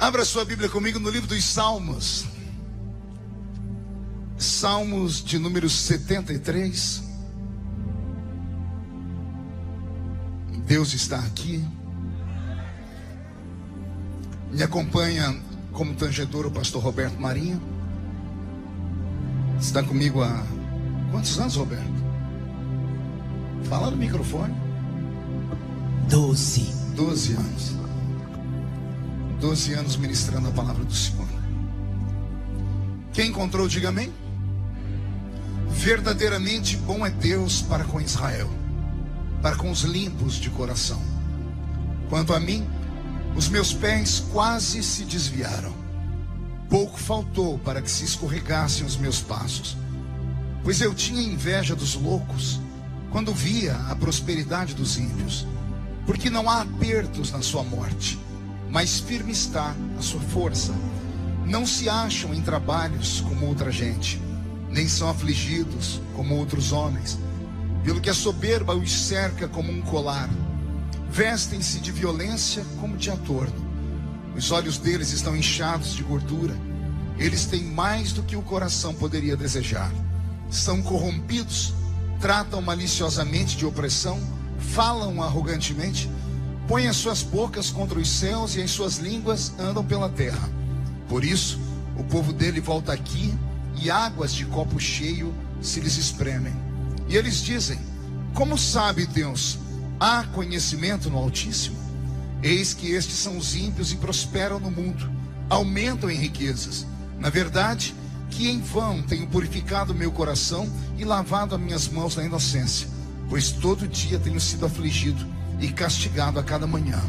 Abra sua Bíblia comigo no livro dos Salmos. Salmos de número 73. Deus está aqui. Me acompanha como tangedor o pastor Roberto Marinho. Está comigo há quantos anos, Roberto? Fala no microfone. Doze. Doze anos. Doze anos ministrando a palavra do Senhor. Quem encontrou, diga amém. Verdadeiramente bom é Deus para com Israel, para com os limpos de coração. Quanto a mim, os meus pés quase se desviaram. Pouco faltou para que se escorregassem os meus passos, pois eu tinha inveja dos loucos quando via a prosperidade dos ímpios, porque não há apertos na sua morte, mas firme está a sua força. Não se acham em trabalhos como outra gente, nem são afligidos como outros homens, pelo que a soberba os cerca como um colar. Vestem-se de violência como de atorno. Os olhos deles estão inchados de gordura. Eles têm mais do que o coração poderia desejar. São corrompidos, tratam maliciosamente de opressão, falam arrogantemente, põem as suas bocas contra os céus e as suas línguas andam pela terra. Por isso, o povo dele volta aqui e águas de copo cheio se lhes espremem. E eles dizem: Como sabe Deus? Há conhecimento no Altíssimo? Eis que estes são os ímpios e prosperam no mundo, aumentam em riquezas. Na verdade, que em vão tenho purificado meu coração e lavado as minhas mãos na inocência, pois todo dia tenho sido afligido e castigado a cada manhã.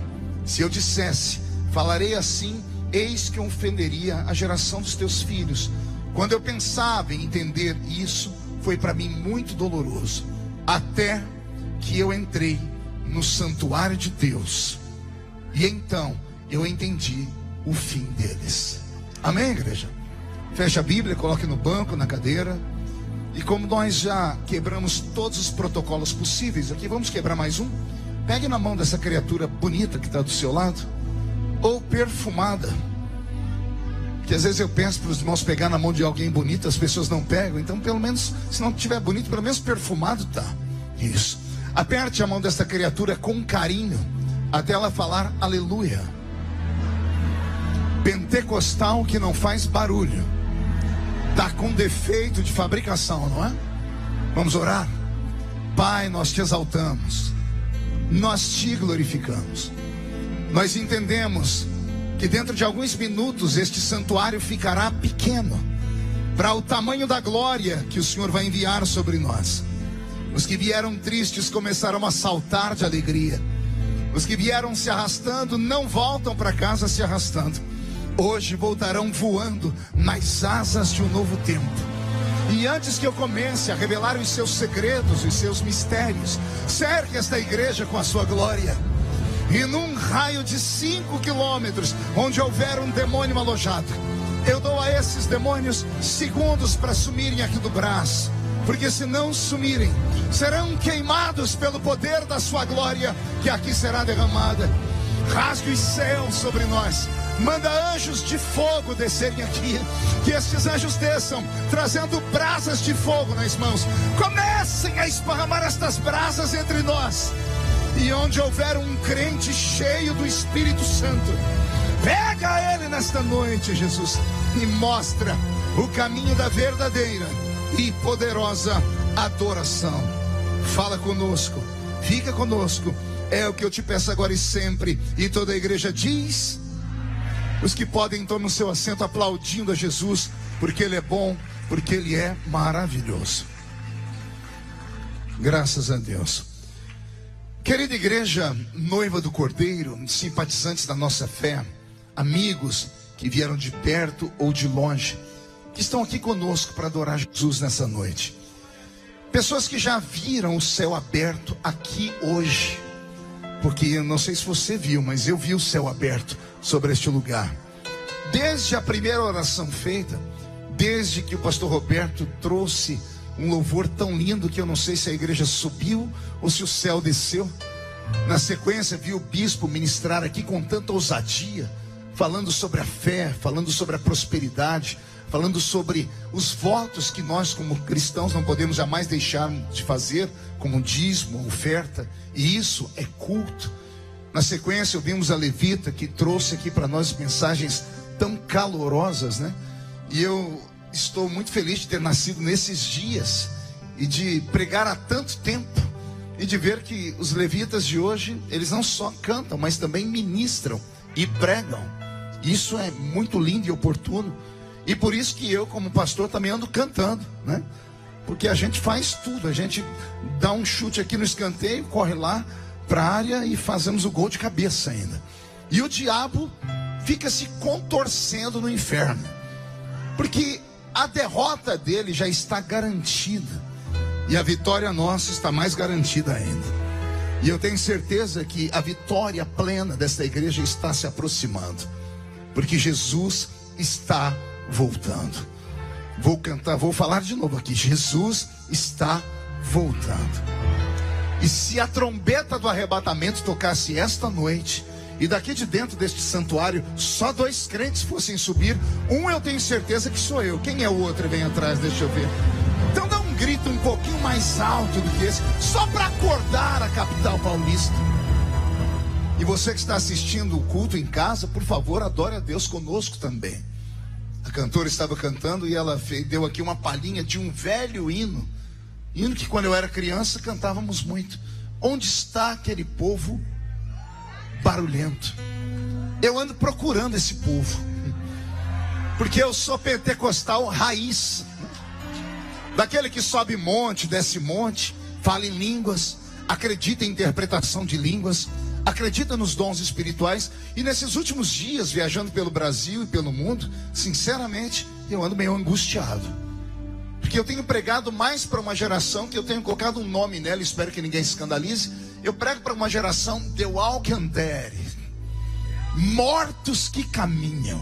Se eu dissesse, falarei assim, eis que ofenderia a geração dos teus filhos. Quando eu pensava em entender isso, foi para mim muito doloroso, até que eu entrei no santuário de Deus. E então eu entendi o fim deles. Amém, igreja? Feche a Bíblia, coloque no banco, na cadeira. E como nós já quebramos todos os protocolos possíveis aqui, vamos quebrar mais um. Pegue na mão dessa criatura bonita que está do seu lado, ou perfumada. Que às vezes eu penso para os irmãos pegar na mão de alguém bonito, as pessoas não pegam. Então, pelo menos, se não tiver bonito, pelo menos perfumado tá. Isso. Aperte a mão dessa criatura com carinho, até ela falar aleluia. Pentecostal que não faz barulho, está com defeito de fabricação, não é? Vamos orar? Pai, nós te exaltamos, nós te glorificamos, nós entendemos que dentro de alguns minutos este santuário ficará pequeno para o tamanho da glória que o Senhor vai enviar sobre nós. Os que vieram tristes começaram a saltar de alegria. Os que vieram se arrastando não voltam para casa se arrastando. Hoje voltarão voando nas asas de um novo tempo. E antes que eu comece a revelar os seus segredos, os seus mistérios, cerque esta igreja com a sua glória. E num raio de cinco quilômetros, onde houver um demônio alojado, eu dou a esses demônios segundos para sumirem aqui do braço porque se não sumirem, serão queimados pelo poder da sua glória, que aqui será derramada. Rasgue os céus sobre nós. Manda anjos de fogo descerem aqui. Que estes anjos desçam, trazendo brasas de fogo nas mãos. Comecem a esparramar estas brasas entre nós. E onde houver um crente cheio do Espírito Santo, pega ele nesta noite, Jesus, e mostra o caminho da verdadeira e poderosa adoração. Fala conosco, fica conosco. É o que eu te peço agora e sempre. E toda a igreja diz: os que podem tomar no seu assento aplaudindo a Jesus, porque Ele é bom, porque Ele é maravilhoso. Graças a Deus. Querida igreja, noiva do Cordeiro, simpatizantes da nossa fé, amigos que vieram de perto ou de longe, que estão aqui conosco para adorar Jesus nessa noite. Pessoas que já viram o céu aberto aqui hoje. Porque eu não sei se você viu, mas eu vi o céu aberto sobre este lugar. Desde a primeira oração feita, desde que o pastor Roberto trouxe um louvor tão lindo que eu não sei se a igreja subiu ou se o céu desceu. Na sequência, vi o bispo ministrar aqui com tanta ousadia, falando sobre a fé, falando sobre a prosperidade, falando sobre os votos que nós, como cristãos, não podemos jamais deixar de fazer, como dízimo, oferta, e isso é culto. Na sequência, ouvimos a Levita que trouxe aqui para nós mensagens tão calorosas, né? E eu estou muito feliz de ter nascido nesses dias e de pregar há tanto tempo e de ver que os levitas de hoje, eles não só cantam, mas também ministram e pregam. Isso é muito lindo e oportuno. E por isso que eu, como pastor, também ando cantando, né? Porque a gente faz tudo, a gente dá um chute aqui no escanteio, corre lá para a área e fazemos o gol de cabeça ainda. E o diabo fica se contorcendo no inferno. Porque a derrota dele já está garantida. E a vitória nossa está mais garantida ainda. E eu tenho certeza que a vitória plena desta igreja está se aproximando. Porque Jesus está voltando. Vou cantar, vou falar de novo aqui. Jesus está voltando. E se a trombeta do arrebatamento tocasse esta noite, e daqui de dentro deste santuário só dois crentes fossem subir, um eu tenho certeza que sou eu. Quem é o outro? Vem atrás, deixa eu ver. Então dá um grito um pouquinho mais alto do que esse, só para acordar a capital paulista. E você que está assistindo o culto em casa, por favor, adore a Deus conosco também. A cantora estava cantando e ela deu aqui uma palhinha de um velho hino. Hino que quando eu era criança cantávamos muito. Onde está aquele povo barulhento. Eu ando procurando esse povo. Porque eu sou pentecostal raiz. Daquele que sobe monte, desce monte, fala em línguas, acredita em interpretação de línguas, acredita nos dons espirituais. E nesses últimos dias, viajando pelo Brasil e pelo mundo, sinceramente, eu ando meio angustiado. Porque eu tenho pregado mais para uma geração que eu tenho colocado um nome nela, espero que ninguém escandalize. Eu prego para uma geração de Walkandere, mortos que caminham.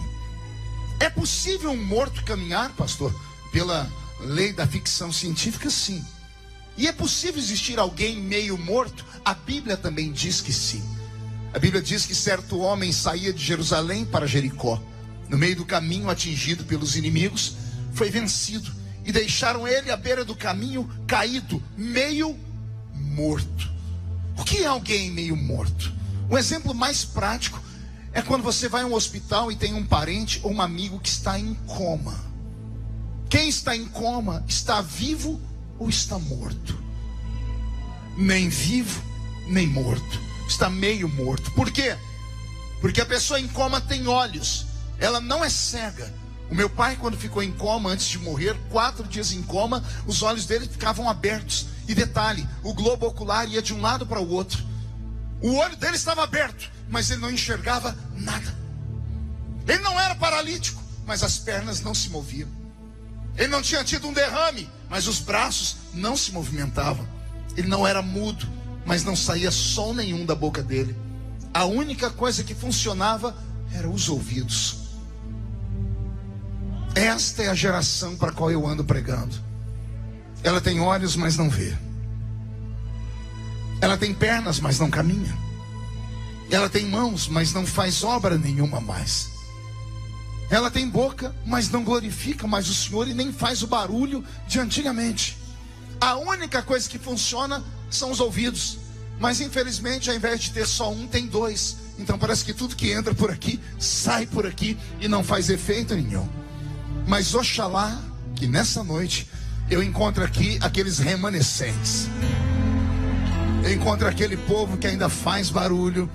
É possível um morto caminhar, pastor? Pela lei da ficção científica, sim. E é possível existir alguém meio morto? A Bíblia também diz que sim. A Bíblia diz que certo homem saía de Jerusalém para Jericó. No meio do caminho, atingido pelos inimigos, foi vencido e deixaram ele à beira do caminho, caído, meio morto. O que é alguém meio morto? Um exemplo mais prático é quando você vai a um hospital e tem um parente ou um amigo que está em coma. Quem está em coma está vivo ou está morto? Nem vivo, nem morto. Está meio morto. Por quê? Porque a pessoa em coma tem olhos. Ela não é cega, o meu pai, quando ficou em coma antes de morrer, quatro dias em coma, os olhos dele ficavam abertos. E detalhe: o globo ocular ia de um lado para o outro. O olho dele estava aberto, mas ele não enxergava nada. Ele não era paralítico, mas as pernas não se moviam. Ele não tinha tido um derrame, mas os braços não se movimentavam. Ele não era mudo, mas não saía som nenhum da boca dele. A única coisa que funcionava eram os ouvidos. Esta é a geração para a qual eu ando pregando. Ela tem olhos, mas não vê. Ela tem pernas, mas não caminha. Ela tem mãos, mas não faz obra nenhuma mais. Ela tem boca, mas não glorifica mais o Senhor e nem faz o barulho de antigamente. A única coisa que funciona são os ouvidos. Mas infelizmente, ao invés de ter só um, tem dois. Então parece que tudo que entra por aqui sai por aqui e não faz efeito nenhum. Mas oxalá que nessa noite eu encontre aqui aqueles remanescentes. Eu encontro aquele povo que ainda faz barulho,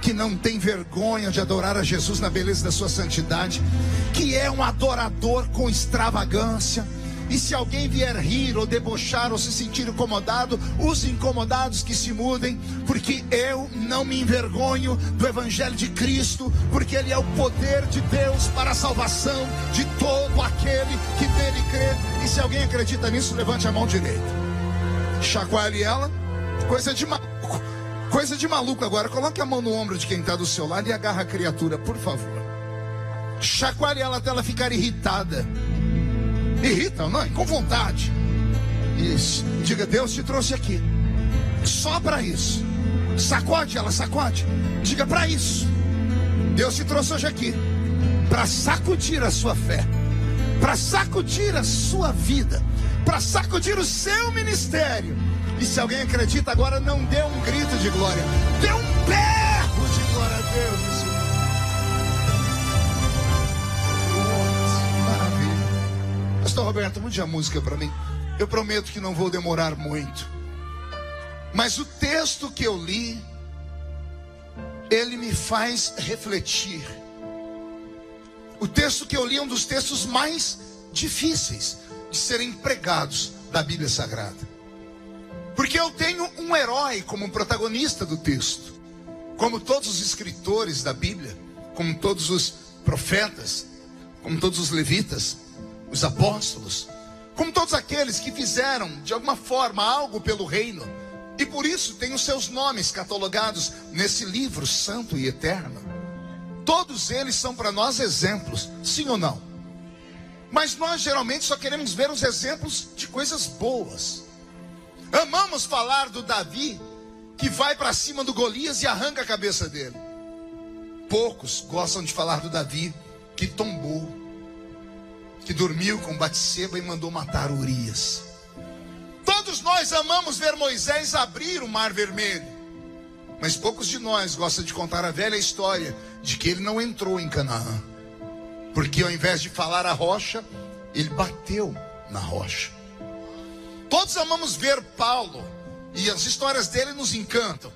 que não tem vergonha de adorar a Jesus na beleza da sua santidade, que é um adorador com extravagância e se alguém vier rir ou debochar ou se sentir incomodado, os incomodados que se mudem, porque eu não me envergonho do Evangelho de Cristo, porque ele é o poder de Deus para a salvação de todo aquele que nele crê. E se alguém acredita nisso, levante a mão direita. Chacoalhe ela, coisa de maluco. Coisa de maluco agora. Coloque a mão no ombro de quem está do seu lado e agarra a criatura, por favor. Chacoalhe ela até ela ficar irritada. Irritam, não, com vontade. Isso. Diga, Deus te trouxe aqui. Só para isso. Sacode ela, sacode. Diga para isso. Deus te trouxe hoje aqui para sacudir a sua fé, para sacudir a sua vida, para sacudir o seu ministério. E se alguém acredita agora, não dê um grito de glória, dê um berro de glória a Deus. Maravilha. Pastor Roberto, mude a música para mim. Eu prometo que não vou demorar muito. Mas o texto que eu li, ele me faz refletir. O texto que eu li é um dos textos mais difíceis de serem pregados da Bíblia Sagrada. Porque eu tenho um herói como protagonista do texto. Como todos os escritores da Bíblia, como todos os profetas, como todos os levitas, os apóstolos, como todos aqueles que fizeram de alguma forma algo pelo reino, e por isso tem os seus nomes catalogados nesse livro santo e eterno. Todos eles são para nós exemplos, sim ou não? Mas nós geralmente só queremos ver os exemplos de coisas boas. Amamos falar do Davi que vai para cima do Golias e arranca a cabeça dele. Poucos gostam de falar do Davi que tombou, que dormiu com Batseba e mandou matar Urias. Todos nós amamos ver Moisés abrir o mar vermelho. Mas poucos de nós gostam de contar a velha história de que ele não entrou em Canaã. Porque ao invés de falar a rocha, ele bateu na rocha. Todos amamos ver Paulo e as histórias dele nos encantam,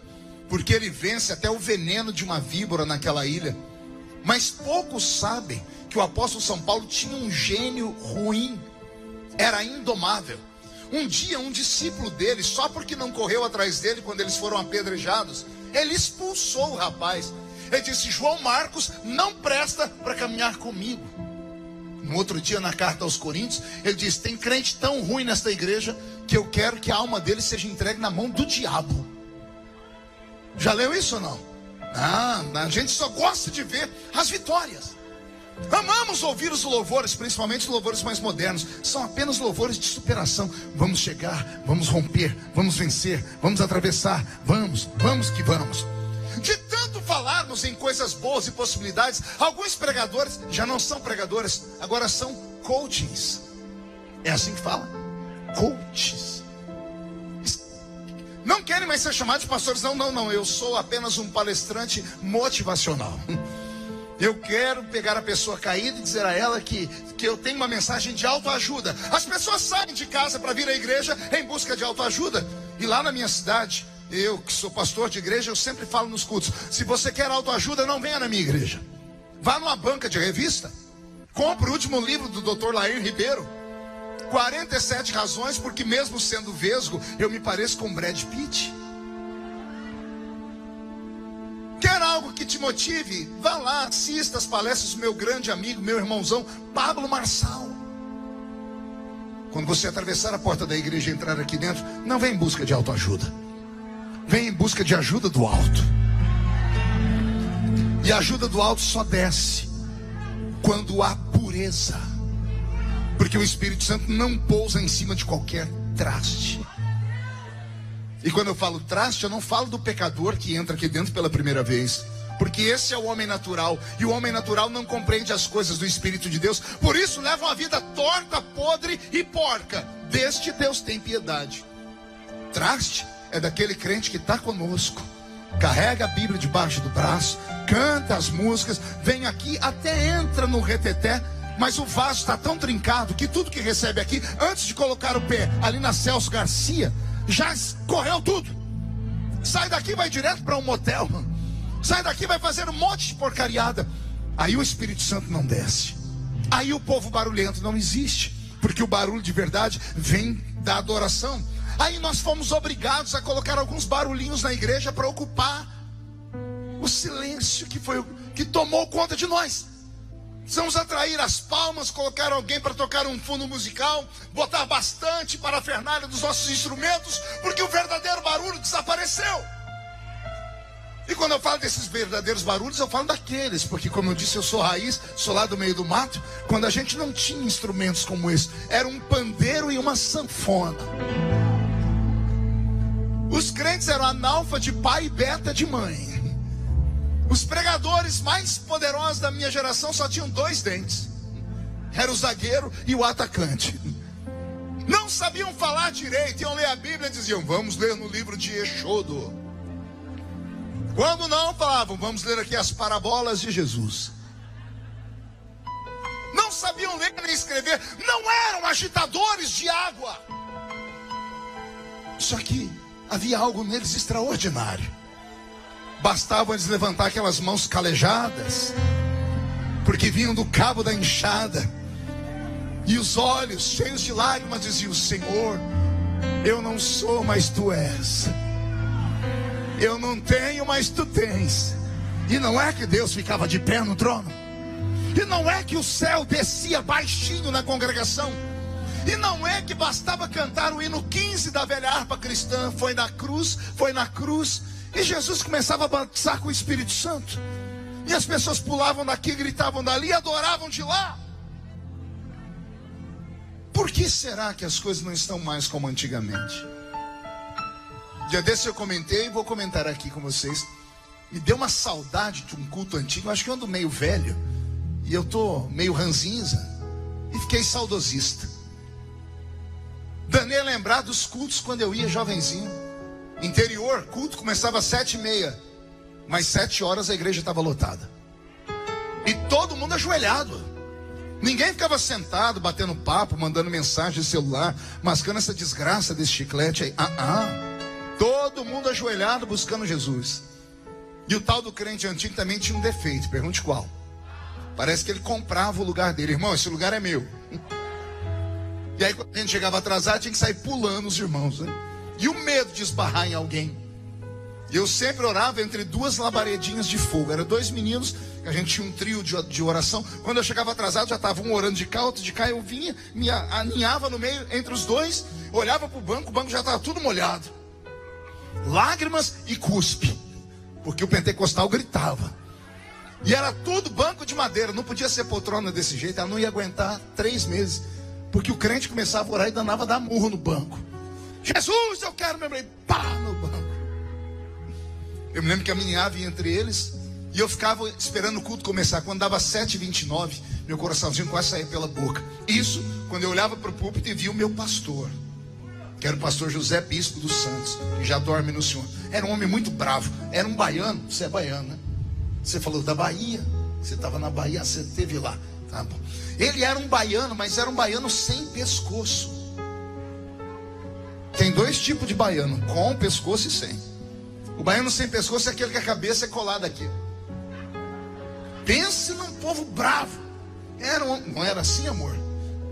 porque ele vence até o veneno de uma víbora naquela ilha. Mas poucos sabem que o apóstolo São Paulo tinha um gênio ruim, era indomável. Um dia, um discípulo dele, só porque não correu atrás dele quando eles foram apedrejados, ele expulsou o rapaz. Ele disse: João Marcos não presta para caminhar comigo. No outro dia, na carta aos Coríntios, ele diz: Tem crente tão ruim nesta igreja que eu quero que a alma dele seja entregue na mão do diabo. Já leu isso ou não? Ah, a gente só gosta de ver as vitórias. Amamos ouvir os louvores, principalmente os louvores mais modernos. São apenas louvores de superação. Vamos chegar, vamos romper, vamos vencer, vamos atravessar, vamos, vamos que vamos. De tanto falarmos em coisas boas e possibilidades, alguns pregadores já não são pregadores, agora são coachings. É assim que fala? Coaches. Não querem mais ser chamados de pastores, não, não, não. Eu sou apenas um palestrante motivacional. Eu quero pegar a pessoa caída e dizer a ela que, que eu tenho uma mensagem de autoajuda. As pessoas saem de casa para vir à igreja em busca de autoajuda. E lá na minha cidade, eu que sou pastor de igreja, eu sempre falo nos cultos: se você quer autoajuda, não venha na minha igreja. Vá numa banca de revista. Compre o último livro do Dr. Lair Ribeiro. 47 razões porque mesmo sendo vesgo, eu me pareço com Brad Pitt. Quer algo que te motive? Vá lá, assista as palestras do meu grande amigo, meu irmãozão, Pablo Marçal. Quando você atravessar a porta da igreja e entrar aqui dentro, não vem em busca de autoajuda. Vem em busca de ajuda do alto. E a ajuda do alto só desce quando há pureza. Porque o Espírito Santo não pousa em cima de qualquer traste. E quando eu falo traste, eu não falo do pecador que entra aqui dentro pela primeira vez. Porque esse é o homem natural. E o homem natural não compreende as coisas do Espírito de Deus. Por isso leva uma vida torta, podre e porca. Deste Deus tem piedade. Traste é daquele crente que está conosco. Carrega a Bíblia debaixo do braço, canta as músicas, vem aqui, até entra no reteté, mas o vaso está tão trincado que tudo que recebe aqui, antes de colocar o pé ali na Celso Garcia, já correu tudo. Sai daqui, vai direto para um motel. Sai daqui, vai fazer um monte de porcariada. Aí o Espírito Santo não desce. Aí o povo barulhento não existe. Porque o barulho de verdade vem da adoração. Aí nós fomos obrigados a colocar alguns barulhinhos na igreja para ocupar o silêncio que foi que tomou conta de nós. Precisamos atrair as palmas, colocar alguém para tocar um fundo musical, botar bastante para a fernália dos nossos instrumentos, porque o verdadeiro barulho desapareceu. E quando eu falo desses verdadeiros barulhos, eu falo daqueles, porque como eu disse, eu sou raiz, sou lá do meio do mato, quando a gente não tinha instrumentos como esse, era um pandeiro e uma sanfona. Os crentes eram analfa de pai e beta de mãe. Os pregadores mais poderosos da minha geração só tinham dois dentes. Era o zagueiro e o atacante. Não sabiam falar direito, iam ler a Bíblia e diziam: Vamos ler no livro de Exodo. Quando não, falavam: Vamos ler aqui as parábolas de Jesus. Não sabiam ler nem escrever, não eram agitadores de água. Só que havia algo neles extraordinário. Bastava eles levantar aquelas mãos calejadas, porque vinham do cabo da enxada, e os olhos cheios de lágrimas diziam: Senhor, eu não sou, mas tu és. Eu não tenho, mas tu tens. E não é que Deus ficava de pé no trono. E não é que o céu descia baixinho na congregação. E não é que bastava cantar o hino 15 da velha harpa cristã. Foi na cruz, foi na cruz. E Jesus começava a batizar com o Espírito Santo. E as pessoas pulavam daqui, gritavam dali adoravam de lá. Por que será que as coisas não estão mais como antigamente? Dia desse eu comentei e vou comentar aqui com vocês. Me deu uma saudade de um culto antigo. Eu acho que eu ando meio velho. E eu tô meio ranzinza. E fiquei saudosista. Danei lembrar dos cultos quando eu ia jovenzinho. Interior, culto começava às sete e meia. Mas sete horas a igreja estava lotada. E todo mundo ajoelhado. Ninguém ficava sentado, batendo papo, mandando mensagem de celular, mascando essa desgraça desse chiclete aí. Ah, ah. Todo mundo ajoelhado buscando Jesus. E o tal do crente antigo também tinha um defeito. Pergunte qual. Parece que ele comprava o lugar dele. Irmão, esse lugar é meu. E aí, quando a gente chegava atrasado, tinha que sair pulando os irmãos. Né? E o medo de esbarrar em alguém. Eu sempre orava entre duas labaredinhas de fogo. Eram dois meninos, a gente tinha um trio de, de oração. Quando eu chegava atrasado, já estava um orando de cá, outro de cá. Eu vinha, me aninhava no meio entre os dois, olhava para o banco, o banco já estava tudo molhado. Lágrimas e cuspe. Porque o pentecostal gritava. E era tudo banco de madeira, não podia ser poltrona desse jeito, ela não ia aguentar três meses. Porque o crente começava a orar e danava dar murro no banco. Jesus, eu quero meu pá no banco. Eu me lembro que caminhava entre eles e eu ficava esperando o culto começar. Quando dava 7h29, meu coraçãozinho quase saía pela boca. Isso quando eu olhava para o púlpito e via o meu pastor, que era o pastor José Bispo dos Santos, que já dorme no Senhor. Era um homem muito bravo, era um baiano, você é baiano, né? Você falou da Bahia. Você estava na Bahia, você esteve lá. Tá bom. Ele era um baiano, mas era um baiano sem pescoço. Tem dois tipos de baiano: com pescoço e sem. O baiano sem pescoço é aquele que a cabeça é colada aqui. Pense num povo bravo. Era um, não era assim, amor?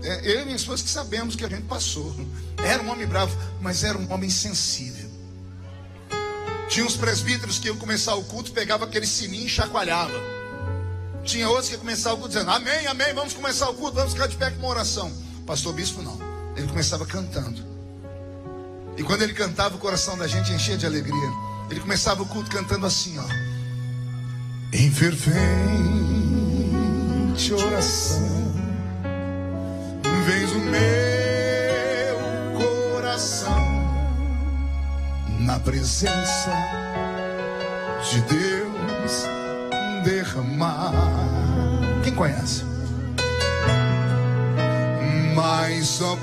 É, eu e minha esposa que sabemos que a gente passou. Era um homem bravo, mas era um homem sensível. Tinha uns presbíteros que iam começar o culto, pegava aquele sininho e chacoalhava. Tinha outros que começar o culto dizendo: Amém, amém, vamos começar o culto, vamos ficar de pé com uma oração. Pastor Bispo não. Ele começava cantando. E quando ele cantava, o coração da gente enchia de alegria. Ele começava o culto cantando assim, ó. Em fervente oração, vens o meu coração na presença de Deus derramar. Quem conhece? Mas só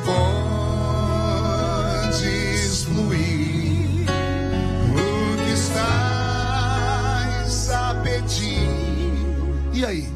podes fluir o que estás a pedir. E aí?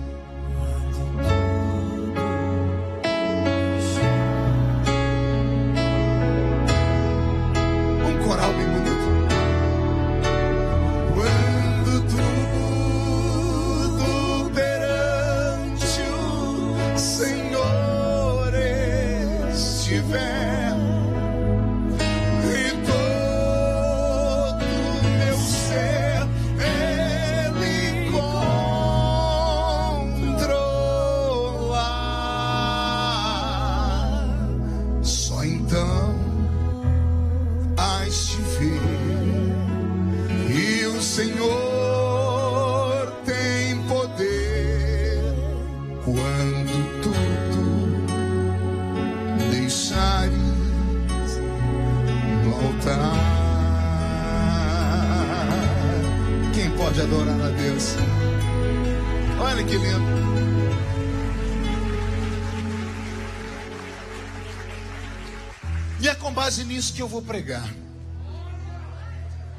Nisso que eu vou pregar.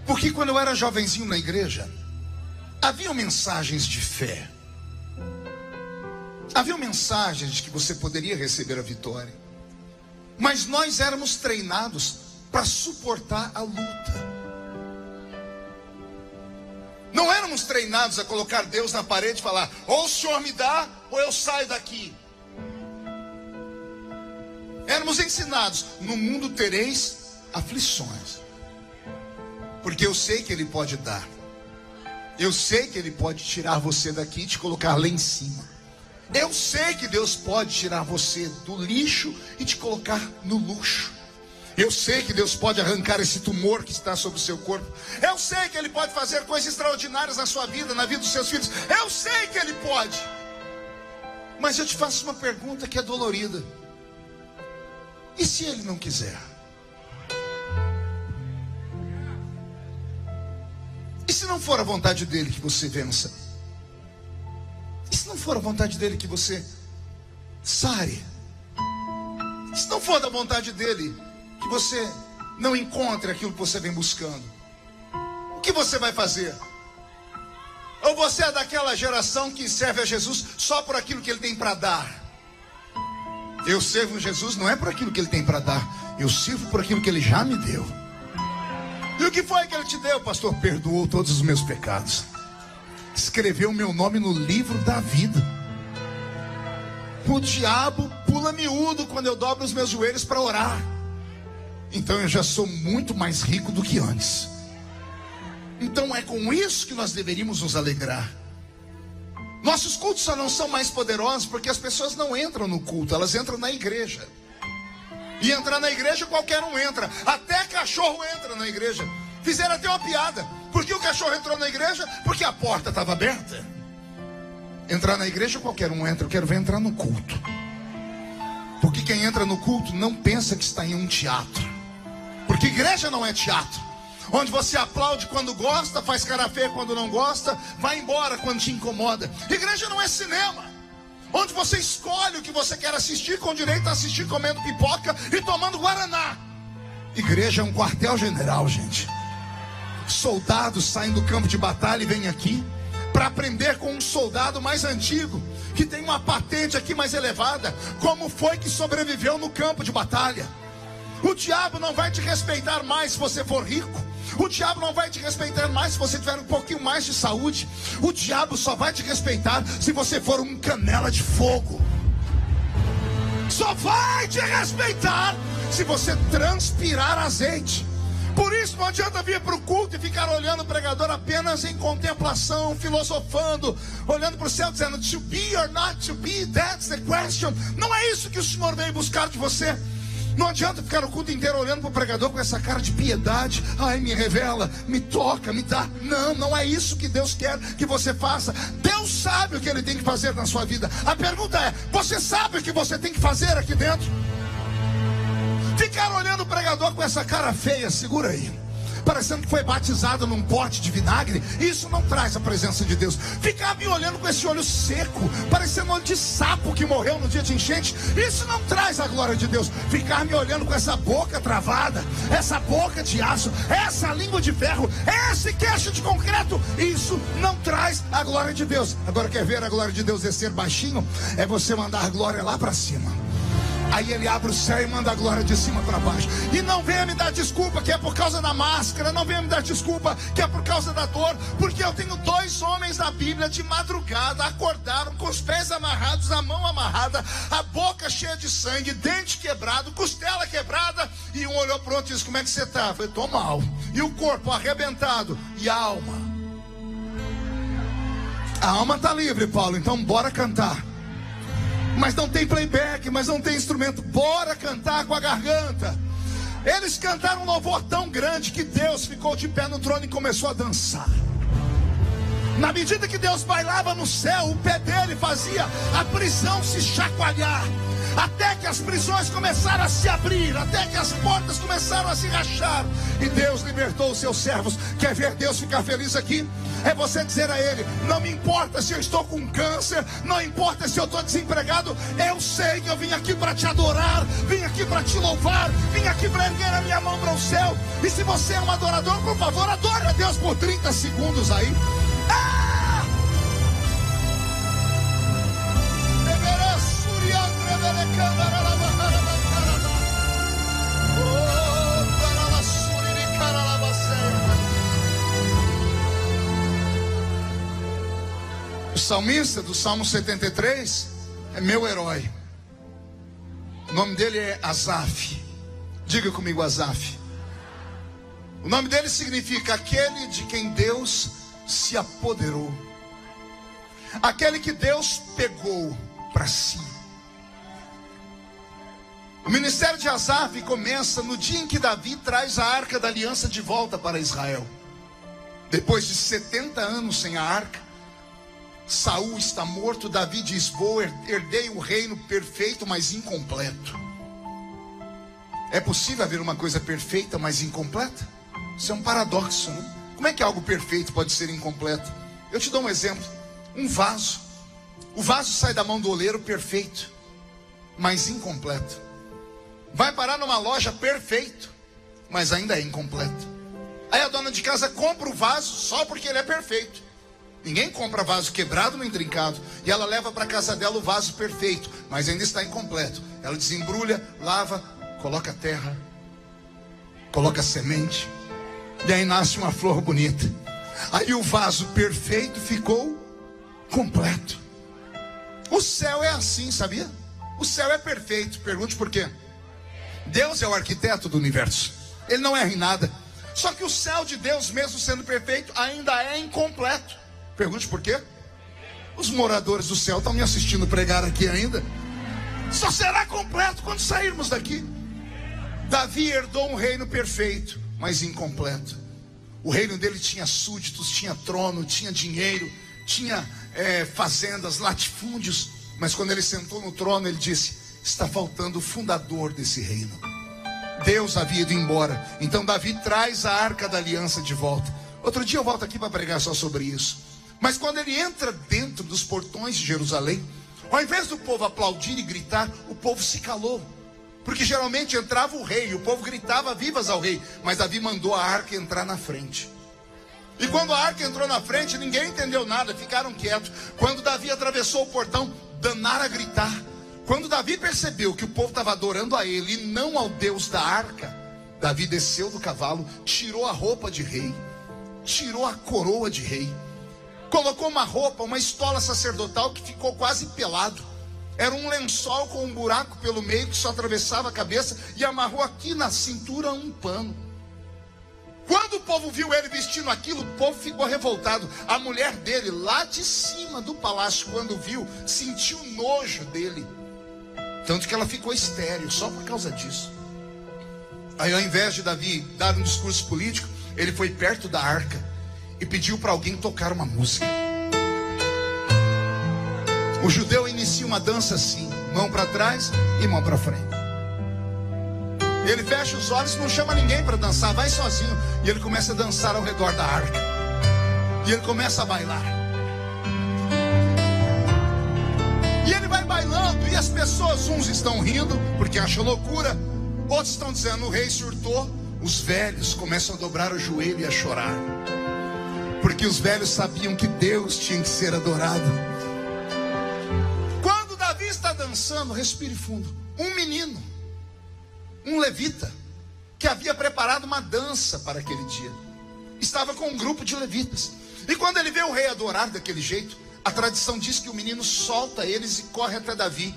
Porque quando eu era jovenzinho na igreja, havia mensagens de fé. Havia mensagens de que você poderia receber a vitória. Mas nós éramos treinados para suportar a luta. Não éramos treinados a colocar Deus na parede e falar: ou o Senhor me dá, ou eu saio daqui. Éramos ensinados: no mundo tereis aflições. Porque eu sei que Ele pode dar. Eu sei que Ele pode tirar você daqui e te colocar lá em cima. Eu sei que Deus pode tirar você do lixo e te colocar no luxo. Eu sei que Deus pode arrancar esse tumor que está sobre o seu corpo. Eu sei que Ele pode fazer coisas extraordinárias na sua vida, na vida dos seus filhos. Eu sei que Ele pode. Mas eu te faço uma pergunta que é dolorida. E se Ele não quiser? E se não for a vontade dele que você vença? E se não for a vontade dele que você sare? E se não for da vontade dele que você não encontre aquilo que você vem buscando? O que você vai fazer? Ou você é daquela geração que serve a Jesus só por aquilo que ele tem para dar? Eu servo Jesus não é por aquilo que ele tem para dar, eu sirvo por aquilo que ele já me deu. E o que foi que ele te deu, pastor? Perdoou todos os meus pecados. Escreveu meu nome no livro da vida. O diabo pula miúdo quando eu dobro os meus joelhos para orar. Então eu já sou muito mais rico do que antes. Então é com isso que nós deveríamos nos alegrar. Nossos cultos só não são mais poderosos porque as pessoas não entram no culto, elas entram na igreja. E entrar na igreja qualquer um entra. Até cachorro entra na igreja. Fizeram até uma piada. Por que o cachorro entrou na igreja? Porque a porta estava aberta. Entrar na igreja qualquer um entra. Eu quero ver entrar no culto. Porque quem entra no culto não pensa que está em um teatro. Porque igreja não é teatro. Onde você aplaude quando gosta, faz cara feia quando não gosta, vai embora quando te incomoda. Igreja não é cinema onde você escolhe o que você quer assistir, com direito a assistir comendo pipoca e tomando guaraná. Igreja é um quartel-general, gente. Soldados saem do campo de batalha e vêm aqui para aprender com um soldado mais antigo, que tem uma patente aqui mais elevada, como foi que sobreviveu no campo de batalha. O diabo não vai te respeitar mais se você for rico. O diabo não vai te respeitar mais se você tiver um pouquinho mais de saúde. O diabo só vai te respeitar se você for um canela de fogo. Só vai te respeitar se você transpirar azeite. Por isso não adianta vir para o culto e ficar olhando o pregador apenas em contemplação, filosofando, olhando para o céu, dizendo to be or not to be, that's the question. Não é isso que o Senhor veio buscar de você. Não adianta ficar o culto inteiro olhando para o pregador com essa cara de piedade. Ai, me revela, me toca, me dá. Não, não é isso que Deus quer que você faça. Deus sabe o que Ele tem que fazer na sua vida. A pergunta é: você sabe o que você tem que fazer aqui dentro? Ficar olhando o pregador com essa cara feia, segura aí parecendo que foi batizado num pote de vinagre, isso não traz a presença de Deus. Ficar me olhando com esse olho seco, parecendo olho de sapo que morreu no dia de enchente, isso não traz a glória de Deus. Ficar me olhando com essa boca travada, essa boca de aço, essa língua de ferro, esse queixo de concreto, isso não traz a glória de Deus. Agora quer ver a glória de Deus descer baixinho? É você mandar a glória lá para cima. Aí ele abre o céu e manda a glória de cima para baixo. E não venha me dar desculpa que é por causa da máscara, não venha me dar desculpa que é por causa da dor, porque eu tenho dois homens na Bíblia de madrugada acordaram com os pés amarrados, a mão amarrada, a boca cheia de sangue, dente quebrado, costela quebrada, e um olhou para o outro e disse: Como é que você está? Eu Tô mal. E o corpo arrebentado, e a alma. A alma está livre, Paulo, então bora cantar mas não tem playback, mas não tem instrumento. Bora cantar com a garganta. Eles cantaram um louvor tão grande que Deus ficou de pé no trono e começou a dançar. Na medida que Deus bailava no céu, o pé dele fazia a prisão se chacoalhar. Até que as prisões começaram a se abrir, até que as portas começaram a se rachar, e Deus libertou os seus servos. Quer ver Deus ficar feliz aqui? É você dizer a Ele: não me importa se eu estou com câncer, não importa se eu estou desempregado, eu sei que eu vim aqui para te adorar, vim aqui para te louvar, vim aqui para erguer a minha mão para o céu. E se você é um adorador, por favor, adore a Deus por 30 segundos aí. Ah! O salmista do Salmo 73 é meu herói. O nome dele é Azaf. Diga comigo, Azaf. O nome dele significa aquele de quem Deus se apoderou. Aquele que Deus pegou para si. O ministério de Asaf começa no dia em que Davi traz a arca da aliança de volta para Israel. Depois de 70 anos sem a arca, Saul está morto, Davi diz: Vou herdei o reino perfeito, mas incompleto. É possível haver uma coisa perfeita, mas incompleta? Isso é um paradoxo, não? Como é que algo perfeito pode ser incompleto? Eu te dou um exemplo: um vaso. O vaso sai da mão do oleiro perfeito, mas incompleto. Vai parar numa loja perfeito, mas ainda é incompleto. Aí a dona de casa compra o vaso só porque ele é perfeito. Ninguém compra vaso quebrado nem trincado. E ela leva para casa dela o vaso perfeito, mas ainda está incompleto. Ela desembrulha, lava, coloca terra, coloca semente. E aí nasce uma flor bonita. Aí o vaso perfeito ficou completo. O céu é assim, sabia? O céu é perfeito. Pergunte por quê? Deus é o arquiteto do universo. Ele não erra em nada. Só que o céu de Deus, mesmo sendo perfeito, ainda é incompleto. Pergunte por quê? Os moradores do céu estão me assistindo pregar aqui ainda. Só será completo quando sairmos daqui. Davi herdou um reino perfeito, mas incompleto. O reino dele tinha súditos, tinha trono, tinha dinheiro, tinha é, fazendas, latifúndios. Mas quando ele sentou no trono, ele disse: está faltando o fundador desse reino. Deus havia ido embora. Então Davi traz a arca da aliança de volta. Outro dia eu volto aqui para pregar só sobre isso. Mas quando ele entra dentro dos portões de Jerusalém, ao invés do povo aplaudir e gritar, o povo se calou. Porque geralmente entrava o rei, o povo gritava vivas ao rei, mas Davi mandou a arca entrar na frente. E quando a arca entrou na frente, ninguém entendeu nada, ficaram quietos. Quando Davi atravessou o portão, danaram a gritar. Quando Davi percebeu que o povo estava adorando a ele e não ao Deus da arca, Davi desceu do cavalo, tirou a roupa de rei, tirou a coroa de rei, colocou uma roupa, uma estola sacerdotal que ficou quase pelado. Era um lençol com um buraco pelo meio que só atravessava a cabeça e amarrou aqui na cintura um pano. Quando o povo viu ele vestindo aquilo, o povo ficou revoltado. A mulher dele, lá de cima do palácio, quando viu, sentiu nojo dele. Tanto que ela ficou estéril só por causa disso. Aí, ao invés de Davi dar um discurso político, ele foi perto da arca e pediu para alguém tocar uma música. O judeu inicia uma dança assim, mão para trás e mão para frente. Ele fecha os olhos, não chama ninguém para dançar, vai sozinho. E ele começa a dançar ao redor da arca. E ele começa a bailar. E as pessoas, uns estão rindo, porque acham loucura, outros estão dizendo: o rei surtou. Os velhos começam a dobrar o joelho e a chorar, porque os velhos sabiam que Deus tinha que ser adorado. Quando Davi está dançando, respire fundo. Um menino, um levita, que havia preparado uma dança para aquele dia, estava com um grupo de levitas. E quando ele vê o rei adorar daquele jeito, a tradição diz que o menino solta eles e corre até Davi.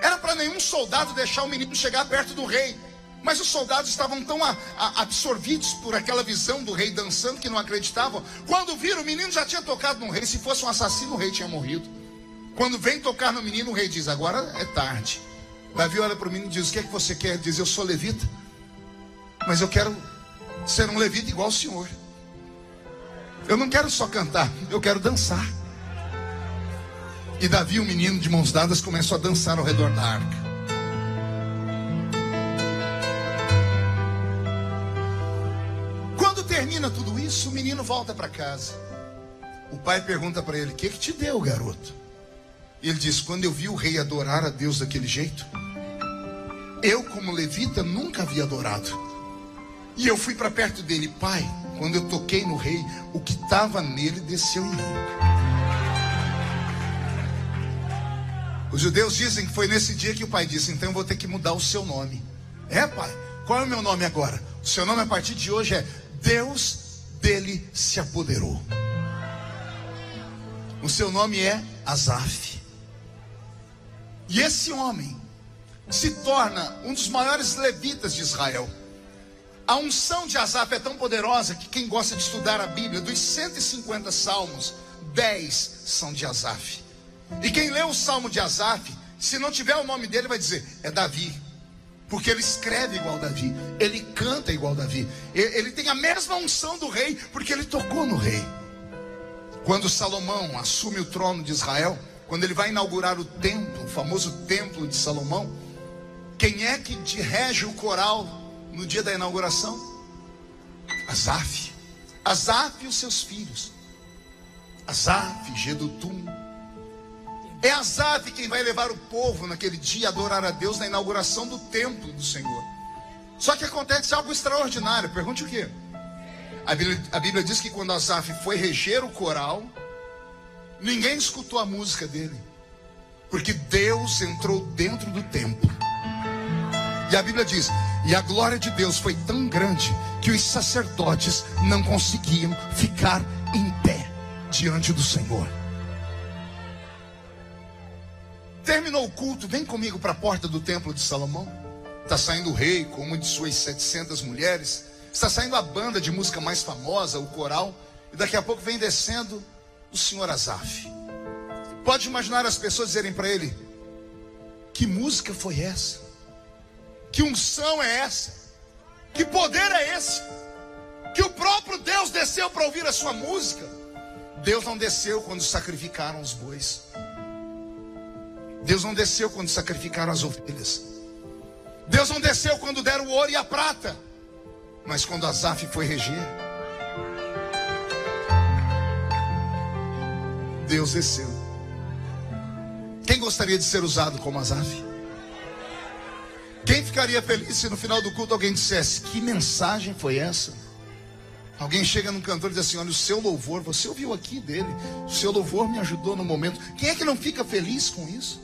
Era para nenhum soldado deixar o menino chegar perto do rei. Mas os soldados estavam tão a, a, absorvidos por aquela visão do rei dançando que não acreditavam. Quando viram, o menino já tinha tocado no rei. Se fosse um assassino, o rei tinha morrido. Quando vem tocar no menino, o rei diz: Agora é tarde. Davi olha para o menino e diz: O que é que você quer? Diz: Eu sou levita, mas eu quero ser um levita igual o senhor. Eu não quero só cantar, eu quero dançar. E Davi, o um menino de mãos dadas, começou a dançar ao redor da arca. Quando termina tudo isso, o menino volta para casa. O pai pergunta para ele: O que, que te deu, garoto? Ele diz: Quando eu vi o rei adorar a Deus daquele jeito, eu, como levita, nunca havia adorado. E eu fui para perto dele, pai. Quando eu toquei no rei, o que estava nele desceu em mim. Os judeus dizem que foi nesse dia que o pai disse: Então eu vou ter que mudar o seu nome. É, pai? Qual é o meu nome agora? O seu nome a partir de hoje é Deus dele se apoderou. O seu nome é Azaf. E esse homem se torna um dos maiores levitas de Israel. A unção de Asaf é tão poderosa que quem gosta de estudar a Bíblia, dos 150 salmos, 10 são de Asaf. E quem lê o salmo de Asaf, se não tiver o nome dele, vai dizer: é Davi. Porque ele escreve igual Davi, ele canta igual Davi, ele tem a mesma unção do rei, porque ele tocou no rei. Quando Salomão assume o trono de Israel, quando ele vai inaugurar o templo, o famoso templo de Salomão, quem é que rege o coral no dia da inauguração? Asaf. Asaf e os seus filhos. Asaf, Gedutum. É Asaf quem vai levar o povo naquele dia a adorar a Deus na inauguração do templo do Senhor. Só que acontece algo extraordinário. Pergunte o quê? A Bíblia, a Bíblia diz que quando Asaf foi reger o coral, ninguém escutou a música dele. Porque Deus entrou dentro do templo. E a Bíblia diz: e a glória de Deus foi tão grande que os sacerdotes não conseguiam ficar em pé diante do Senhor. Terminou o culto, vem comigo para a porta do templo de Salomão. Está saindo o rei com uma de suas 700 mulheres. Está saindo a banda de música mais famosa, o coral. E daqui a pouco vem descendo o senhor Azaf. Pode imaginar as pessoas dizerem para ele: Que música foi essa? Que unção é essa? Que poder é esse? Que o próprio Deus desceu para ouvir a sua música. Deus não desceu quando sacrificaram os bois. Deus não desceu quando sacrificaram as ovelhas. Deus não desceu quando deram o ouro e a prata. Mas quando Asaf foi reger, Deus desceu. Quem gostaria de ser usado como Asaf? Quem ficaria feliz se no final do culto alguém dissesse: Que mensagem foi essa? Alguém chega num cantor e diz assim: Olha, o seu louvor, você ouviu aqui dele, o seu louvor me ajudou no momento. Quem é que não fica feliz com isso?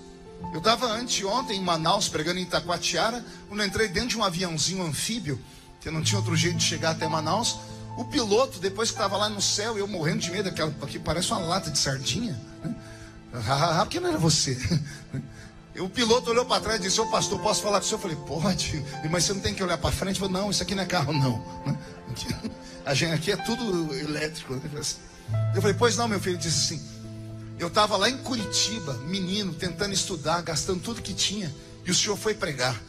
Eu estava anteontem em Manaus, pregando em Itacoatiara, quando entrei dentro de um aviãozinho anfíbio, que não tinha outro jeito de chegar até Manaus. O piloto, depois que estava lá no céu, eu morrendo de medo, aquela que parece uma lata de sardinha. Né? Porque não era você. O piloto olhou para trás e disse: Ô pastor, posso falar com o senhor? Eu falei: Pode, mas você não tem que olhar para frente. Eu falei: Não, isso aqui não é carro, não. A gente aqui é tudo elétrico. Né? Eu falei: Pois não, meu filho. Ele disse assim: Eu estava lá em Curitiba, menino, tentando estudar, gastando tudo que tinha, e o senhor foi pregar.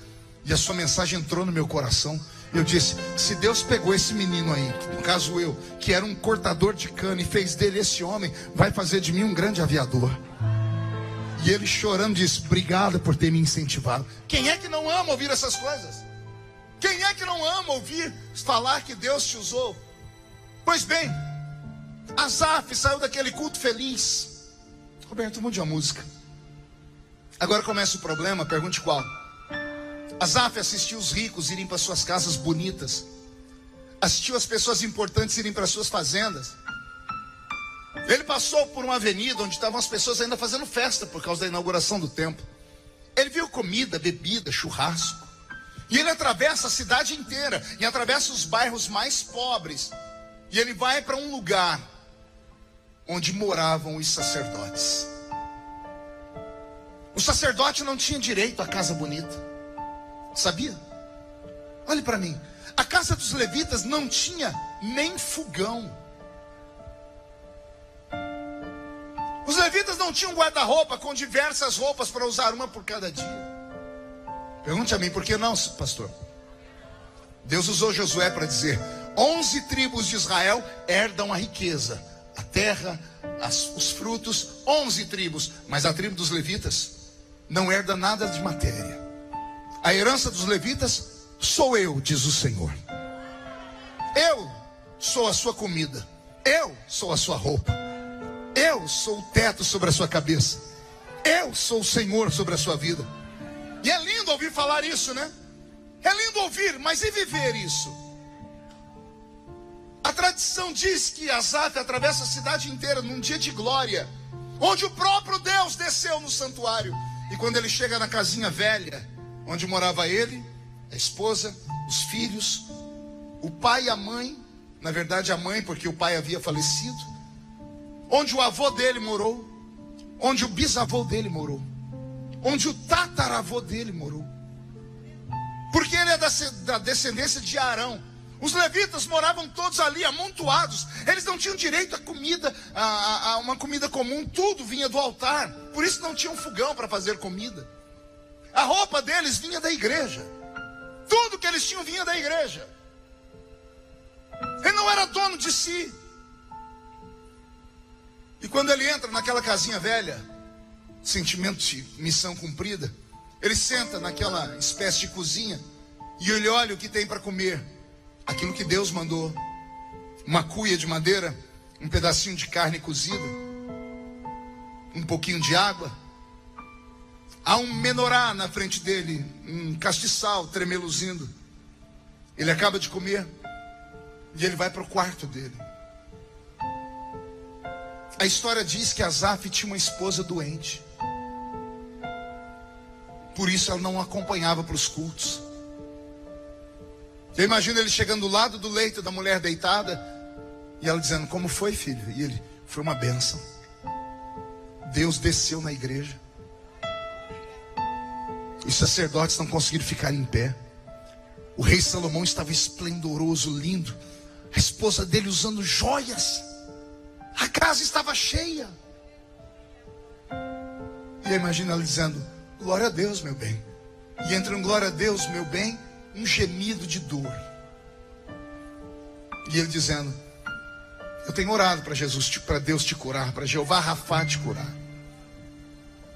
E a sua mensagem entrou no meu coração. Eu disse: se Deus pegou esse menino aí, no caso eu, que era um cortador de cana, e fez dele esse homem, vai fazer de mim um grande aviador. E ele chorando disse: Obrigado por ter me incentivado. Quem é que não ama ouvir essas coisas? Quem é que não ama ouvir falar que Deus te usou? Pois bem, Asaf saiu daquele culto feliz. Roberto, mude a música. Agora começa o problema, pergunte qual. Asaf assistiu os ricos irem para suas casas bonitas. Assistiu as pessoas importantes irem para suas fazendas. Ele passou por uma avenida onde estavam as pessoas ainda fazendo festa por causa da inauguração do templo. Ele viu comida, bebida, churrasco. E ele atravessa a cidade inteira e atravessa os bairros mais pobres. E ele vai para um lugar onde moravam os sacerdotes. O sacerdote não tinha direito à casa bonita. Sabia? Olhe para mim. A casa dos levitas não tinha nem fogão. Os levitas não tinham guarda-roupa com diversas roupas para usar uma por cada dia. Pergunte a mim, por que não, pastor? Deus usou Josué para dizer: onze tribos de Israel herdam a riqueza, a terra, as, os frutos, onze tribos, mas a tribo dos levitas não herda nada de matéria. A herança dos levitas sou eu, diz o Senhor. Eu sou a sua comida. Eu sou a sua roupa. Eu sou o teto sobre a sua cabeça. Eu sou o Senhor sobre a sua vida. E é lindo ouvir falar isso, né? É lindo ouvir, mas e viver isso? Tradição diz que Asaf atravessa a cidade inteira num dia de glória, onde o próprio Deus desceu no santuário. E quando ele chega na casinha velha, onde morava ele, a esposa, os filhos, o pai e a mãe, na verdade a mãe, porque o pai havia falecido, onde o avô dele morou, onde o bisavô dele morou, onde o tataravô dele morou. Porque ele é da descendência de Arão. Os levitas moravam todos ali, amontoados. Eles não tinham direito a comida, a, a, uma comida comum. Tudo vinha do altar. Por isso não tinham fogão para fazer comida. A roupa deles vinha da igreja. Tudo que eles tinham vinha da igreja. Ele não era dono de si. E quando ele entra naquela casinha velha, sentimento de missão cumprida, ele senta naquela espécie de cozinha e ele olha o que tem para comer. Aquilo que Deus mandou. Uma cuia de madeira, um pedacinho de carne cozida, um pouquinho de água. Há um menorá na frente dele, um castiçal tremeluzindo. Ele acaba de comer. E ele vai para o quarto dele. A história diz que Azaf tinha uma esposa doente. Por isso ela não acompanhava para os cultos. Eu imagino ele chegando do lado do leito da mulher deitada e ela dizendo: Como foi, filho? E ele: Foi uma benção. Deus desceu na igreja. Os sacerdotes não conseguiram ficar em pé. O rei Salomão estava esplendoroso, lindo a esposa dele usando joias. A casa estava cheia. E imagina ela dizendo: Glória a Deus, meu bem. E entra um glória a Deus, meu bem, um gemido de dor. E ele dizendo: Eu tenho orado para Jesus, para Deus te curar, para Jeová Rafá te curar.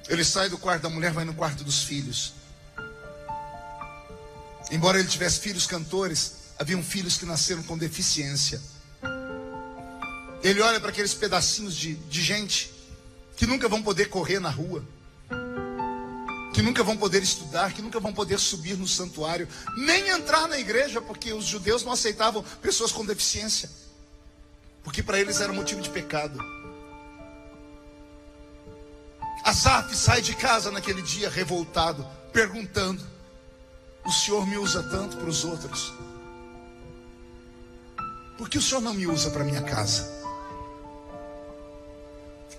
Ele sai do quarto da mulher, vai no quarto dos filhos. Embora ele tivesse filhos cantores, haviam filhos que nasceram com deficiência. Ele olha para aqueles pedacinhos de, de gente que nunca vão poder correr na rua, que nunca vão poder estudar, que nunca vão poder subir no santuário, nem entrar na igreja, porque os judeus não aceitavam pessoas com deficiência, porque para eles era motivo de pecado. Asaf sai de casa naquele dia revoltado, perguntando: O Senhor me usa tanto para os outros? Por que o senhor não me usa para minha casa?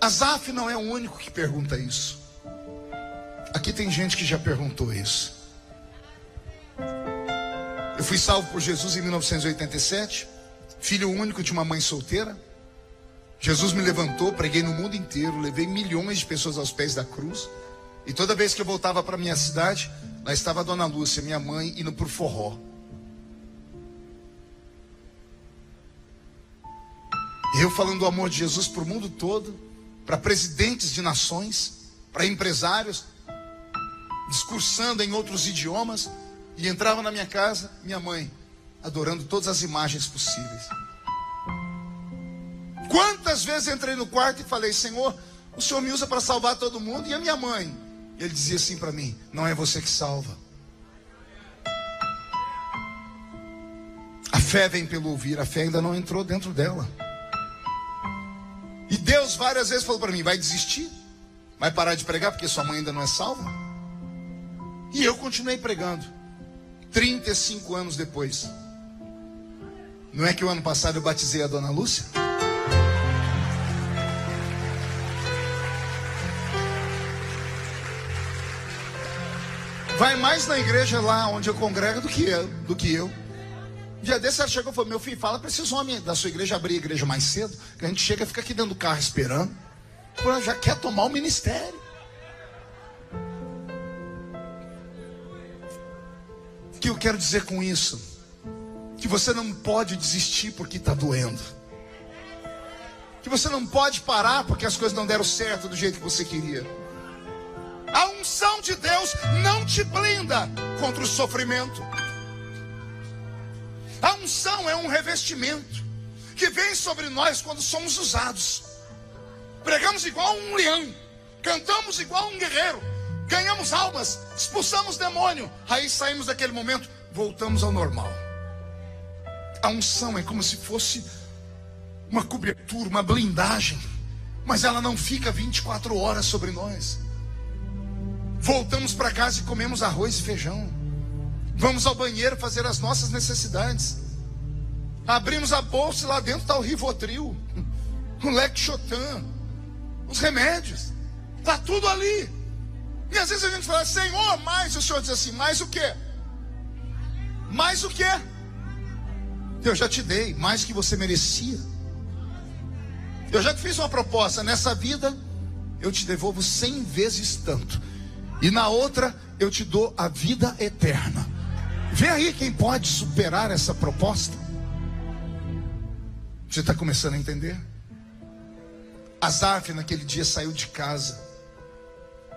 Azaf não é o único que pergunta isso. Aqui tem gente que já perguntou isso. Eu fui salvo por Jesus em 1987, filho único de uma mãe solteira. Jesus me levantou, preguei no mundo inteiro, levei milhões de pessoas aos pés da cruz. E toda vez que eu voltava para minha cidade, lá estava a dona Lúcia, minha mãe, indo por forró. Eu falando do amor de Jesus para o mundo todo, para presidentes de nações, para empresários, discursando em outros idiomas, e entrava na minha casa, minha mãe, adorando todas as imagens possíveis. Quantas vezes entrei no quarto e falei, Senhor, o Senhor me usa para salvar todo mundo, e a minha mãe? Ele dizia assim para mim: Não é você que salva. A fé vem pelo ouvir, a fé ainda não entrou dentro dela. E Deus várias vezes falou para mim: vai desistir? Vai parar de pregar porque sua mãe ainda não é salva? E eu continuei pregando. 35 anos depois. Não é que o ano passado eu batizei a dona Lúcia? Vai mais na igreja lá onde eu congrego do que eu. Do que eu. Dia desse ela chegou e falou: Meu filho, fala para esses homens da sua igreja abrir a igreja mais cedo, que a gente chega e fica aqui dentro do carro esperando. Pô, já quer tomar o ministério. Que eu quero dizer com isso? Que você não pode desistir porque está doendo. que você não pode parar porque as coisas não deram certo do jeito que você queria. A unção de Deus não te blinda contra o sofrimento. A unção é um revestimento que vem sobre nós quando somos usados. Pregamos igual um leão, cantamos igual um guerreiro, ganhamos almas, expulsamos demônio, aí saímos daquele momento, voltamos ao normal. A unção é como se fosse uma cobertura, uma blindagem, mas ela não fica 24 horas sobre nós. Voltamos para casa e comemos arroz e feijão. Vamos ao banheiro fazer as nossas necessidades. Abrimos a bolsa e lá dentro está o Rivotril, o Lexotan, os remédios. Está tudo ali. E às vezes a gente fala, Senhor, mais. O Senhor diz assim, mais o quê? Mais o quê? Eu já te dei mais que você merecia. Eu já te fiz uma proposta. Nessa vida, eu te devolvo cem vezes tanto. E na outra, eu te dou a vida eterna. Vê aí quem pode superar essa proposta. Você está começando a entender? Azaf naquele dia saiu de casa,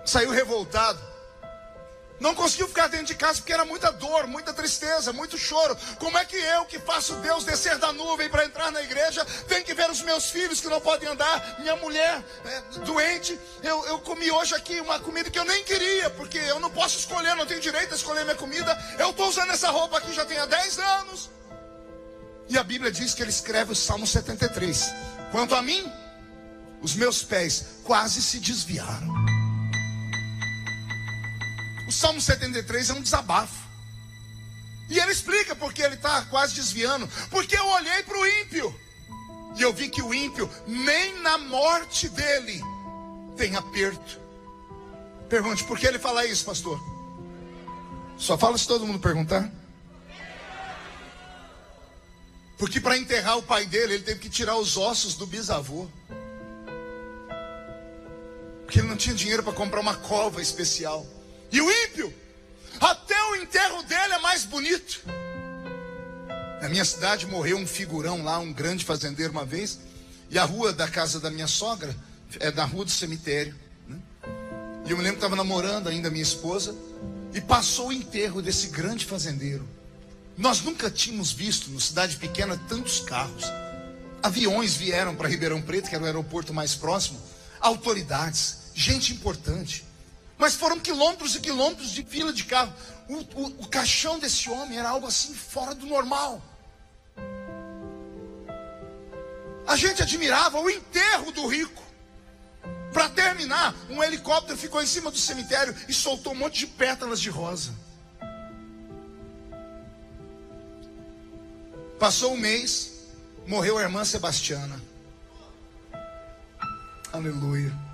saiu revoltado, não conseguiu ficar dentro de casa porque era muita dor, muita tristeza, muito choro. Como é que eu, que faço Deus descer da nuvem para entrar na igreja, tenho que ver os meus filhos que não podem andar, minha mulher é, doente? Eu, eu comi hoje aqui uma comida que eu nem queria, porque eu não posso escolher, não tenho direito a escolher minha comida. Eu estou usando essa roupa aqui já tem há 10 anos. E a Bíblia diz que ele escreve o Salmo 73. Quanto a mim, os meus pés quase se desviaram. O Salmo 73 é um desabafo. E ele explica porque ele está quase desviando. Porque eu olhei para o ímpio. E eu vi que o ímpio, nem na morte dele, tem aperto. Pergunte, por que ele fala isso, pastor? Só fala se todo mundo perguntar. Porque para enterrar o pai dele, ele teve que tirar os ossos do bisavô. Porque ele não tinha dinheiro para comprar uma cova especial. E o ímpio, até o enterro dele é mais bonito. Na minha cidade morreu um figurão lá, um grande fazendeiro uma vez. E a rua da casa da minha sogra é da rua do cemitério. Né? E eu me lembro que estava namorando ainda minha esposa. E passou o enterro desse grande fazendeiro. Nós nunca tínhamos visto, no cidade pequena, tantos carros. Aviões vieram para Ribeirão Preto, que era o aeroporto mais próximo. Autoridades, gente importante. Mas foram quilômetros e quilômetros de fila de carro. O, o, o caixão desse homem era algo assim fora do normal. A gente admirava o enterro do rico. Para terminar, um helicóptero ficou em cima do cemitério e soltou um monte de pétalas de rosa. Passou um mês, morreu a irmã Sebastiana. Aleluia.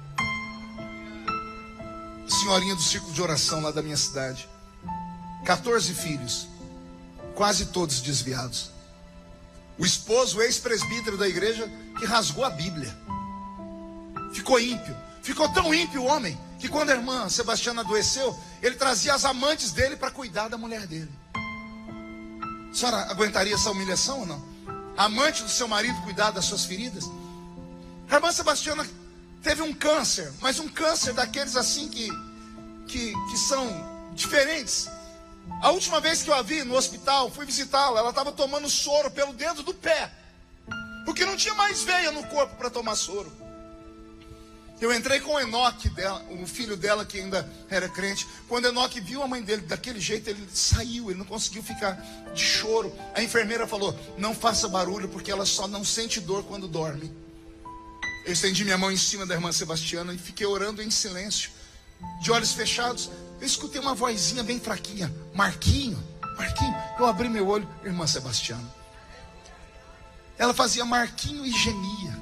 Senhorinha do círculo de oração lá da minha cidade. 14 filhos, quase todos desviados. O esposo, ex-presbítero da igreja, que rasgou a Bíblia. Ficou ímpio. Ficou tão ímpio o homem que quando a irmã Sebastiana adoeceu, ele trazia as amantes dele para cuidar da mulher dele. A senhora aguentaria essa humilhação ou não? Amante do seu marido cuidar das suas feridas? A irmã Sebastiana teve um câncer, mas um câncer daqueles assim que, que, que são diferentes. A última vez que eu a vi no hospital, fui visitá-la, ela estava tomando soro pelo dedo do pé, porque não tinha mais veia no corpo para tomar soro. Eu entrei com o Enoque, dela, o filho dela que ainda era crente. Quando Enoque viu a mãe dele daquele jeito, ele saiu, ele não conseguiu ficar de choro. A enfermeira falou: Não faça barulho, porque ela só não sente dor quando dorme. Eu estendi minha mão em cima da irmã Sebastiana e fiquei orando em silêncio, de olhos fechados. Eu escutei uma vozinha bem fraquinha: Marquinho, Marquinho. Eu abri meu olho, irmã Sebastiana. Ela fazia Marquinho e gemia.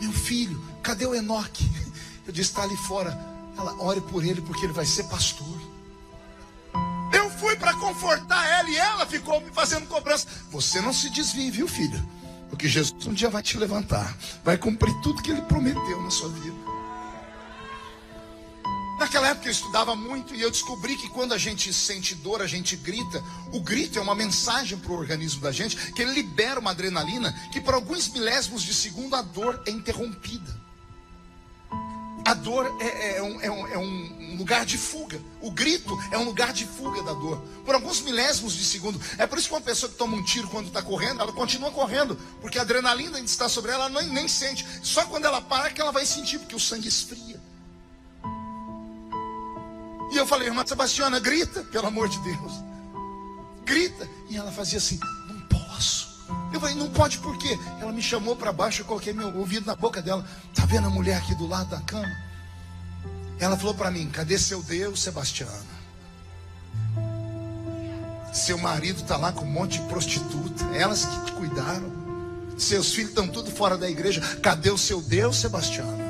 Meu filho, cadê o Enoque? Eu disse, está ali fora. Ela, ore por ele, porque ele vai ser pastor. Eu fui para confortar ela e ela ficou me fazendo cobrança. Você não se desvie, viu, filha? Porque Jesus um dia vai te levantar, vai cumprir tudo que ele prometeu na sua vida. Naquela época eu estudava muito e eu descobri que quando a gente sente dor, a gente grita. O grito é uma mensagem para o organismo da gente, que ele libera uma adrenalina, que por alguns milésimos de segundo a dor é interrompida. A dor é, é, é, um, é, um, é, um, lugar de fuga. O grito é um lugar de fuga da dor. Por alguns milésimos de segundo. É por isso que uma pessoa que toma um tiro quando está correndo, ela continua correndo. Porque a adrenalina ainda está sobre ela, ela nem, nem sente. Só quando ela para que ela vai sentir, porque o sangue esfria. Eu falei, irmã Sebastiana, grita, pelo amor de Deus. Grita. E ela fazia assim, não posso. Eu falei, não pode por quê? Ela me chamou para baixo, eu coloquei meu ouvido na boca dela. Tá vendo a mulher aqui do lado da cama? Ela falou para mim, cadê seu Deus, Sebastiana? Seu marido tá lá com um monte de prostituta. Elas que te cuidaram. Seus filhos estão tudo fora da igreja. Cadê o seu Deus, Sebastiana?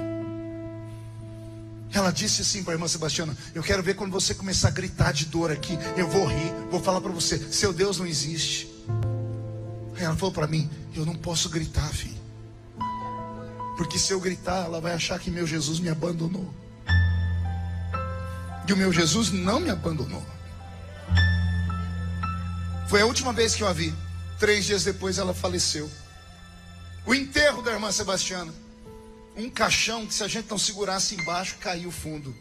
Ela disse assim para a irmã Sebastiana: Eu quero ver quando você começar a gritar de dor aqui. Eu vou rir, vou falar para você: Seu Deus não existe. Aí ela falou para mim: Eu não posso gritar, filho. Porque se eu gritar, ela vai achar que meu Jesus me abandonou. E o meu Jesus não me abandonou. Foi a última vez que eu a vi. Três dias depois ela faleceu. O enterro da irmã Sebastiana um caixão que se a gente não segurasse embaixo, caiu o fundo.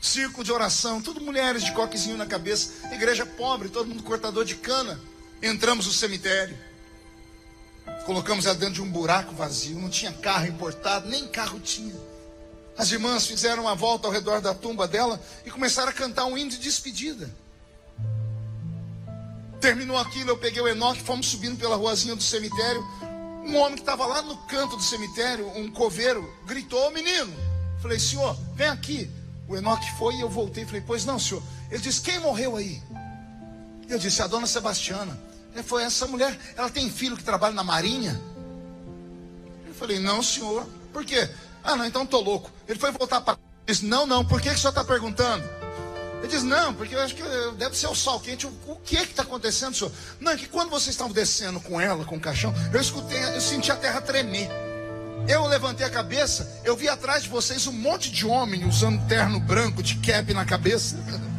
Círculo de oração, tudo mulheres de coquezinho na cabeça, igreja pobre, todo mundo cortador de cana. Entramos no cemitério. Colocamos ela dentro de um buraco vazio, não tinha carro importado, nem carro tinha. As irmãs fizeram uma volta ao redor da tumba dela e começaram a cantar um hino de despedida. Terminou aquilo, eu peguei o Enoque, fomos subindo pela ruazinha do cemitério. Um homem que estava lá no canto do cemitério, um coveiro, gritou: menino. Falei, senhor, vem aqui. O Enoque foi e eu voltei. Falei, pois não, senhor. Ele disse: quem morreu aí? Eu disse: a dona Sebastiana. Ele foi essa mulher. Ela tem filho que trabalha na marinha? Eu falei: não, senhor. Por quê? Ah, não, então estou louco. Ele foi voltar para. Disse: não, não. Por que, que o senhor está perguntando? Ele diz, não, porque eu acho que deve ser o sol quente. O que é que está acontecendo, senhor? Não, é que quando vocês estavam descendo com ela, com o caixão, eu escutei, eu senti a terra tremer. Eu levantei a cabeça, eu vi atrás de vocês um monte de homem usando terno branco, de cap na cabeça.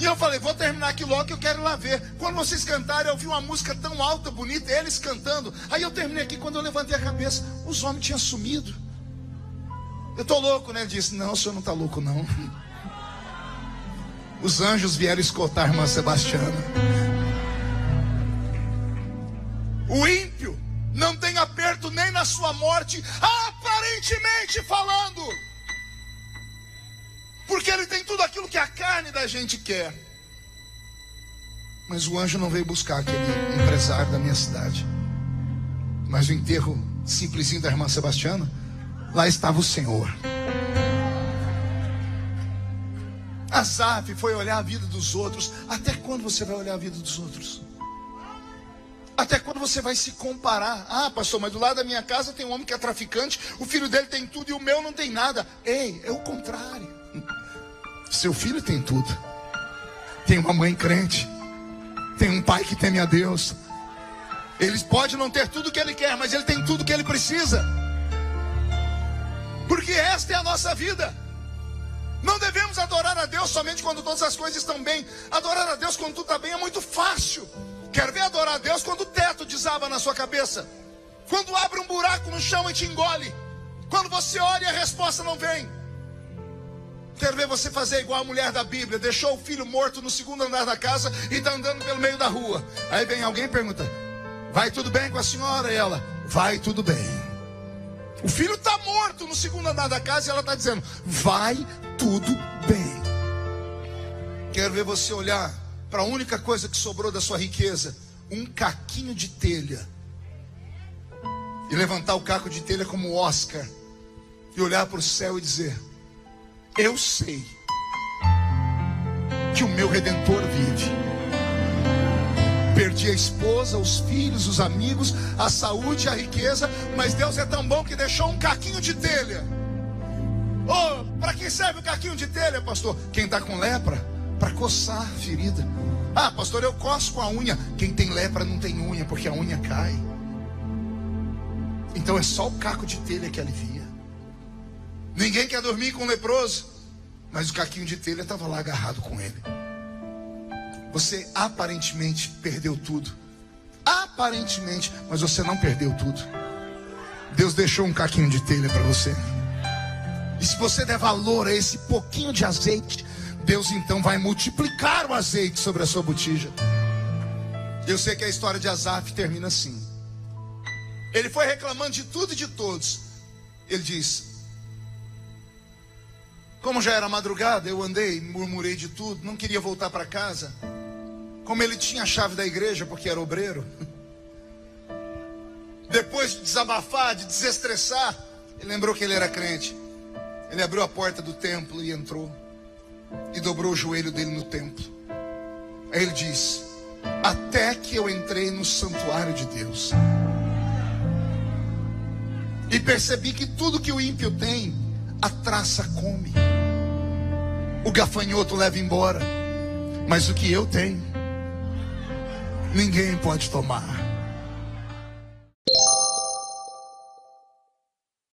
E eu falei, vou terminar aqui logo que eu quero ir lá ver. Quando vocês cantaram, eu vi uma música tão alta, bonita, eles cantando. Aí eu terminei aqui, quando eu levantei a cabeça, os homens tinham sumido. Eu estou louco, né? Ele disse, não, o senhor não está louco, não. Os anjos vieram escoltar a irmã Sebastiana. O ímpio não tem aperto nem na sua morte, aparentemente falando. Porque ele tem tudo aquilo que a carne da gente quer. Mas o anjo não veio buscar aquele empresário da minha cidade. Mas o enterro simplesinho da irmã Sebastiana, lá estava o Senhor. Asaf foi olhar a vida dos outros. Até quando você vai olhar a vida dos outros? Até quando você vai se comparar? Ah, pastor, mas do lado da minha casa tem um homem que é traficante, o filho dele tem tudo e o meu não tem nada. Ei, é o contrário. Seu filho tem tudo. Tem uma mãe crente. Tem um pai que teme a Deus. Ele pode não ter tudo que ele quer, mas ele tem tudo que ele precisa. Porque esta é a nossa vida. Não devemos adorar a Deus somente quando todas as coisas estão bem. Adorar a Deus quando tudo está bem é muito fácil. Quer ver adorar a Deus quando o teto desaba na sua cabeça? Quando abre um buraco no chão e te engole? Quando você olha e a resposta não vem? Quero ver você fazer igual a mulher da Bíblia, deixou o filho morto no segundo andar da casa e está andando pelo meio da rua. Aí vem alguém e pergunta: Vai tudo bem com a senhora? E ela: Vai tudo bem. O filho está morto no segundo andar da casa e ela está dizendo: Vai tudo bem. Quero ver você olhar para a única coisa que sobrou da sua riqueza: um caquinho de telha. E levantar o caco de telha como Oscar. E olhar para o céu e dizer: Eu sei que o meu redentor vive Perdi a esposa, os filhos, os amigos, a saúde, a riqueza, mas Deus é tão bom que deixou um caquinho de telha. Oh, para quem serve o caquinho de telha, pastor? Quem está com lepra? Para coçar a ferida. Ah, pastor, eu coço com a unha. Quem tem lepra não tem unha, porque a unha cai. Então é só o caco de telha que alivia. Ninguém quer dormir com um leproso. Mas o caquinho de telha estava lá agarrado com ele. Você aparentemente perdeu tudo. Aparentemente, mas você não perdeu tudo. Deus deixou um caquinho de telha para você. E se você der valor a esse pouquinho de azeite, Deus então vai multiplicar o azeite sobre a sua botija. Eu sei que a história de Asaf termina assim. Ele foi reclamando de tudo e de todos. Ele diz: Como já era madrugada, eu andei, murmurei de tudo, não queria voltar para casa. Como ele tinha a chave da igreja, porque era obreiro. Depois de desabafar, de desestressar, ele lembrou que ele era crente. Ele abriu a porta do templo e entrou. E dobrou o joelho dele no templo. Aí ele diz: Até que eu entrei no santuário de Deus. E percebi que tudo que o ímpio tem, a traça come. O gafanhoto leva embora. Mas o que eu tenho, ninguém pode tomar.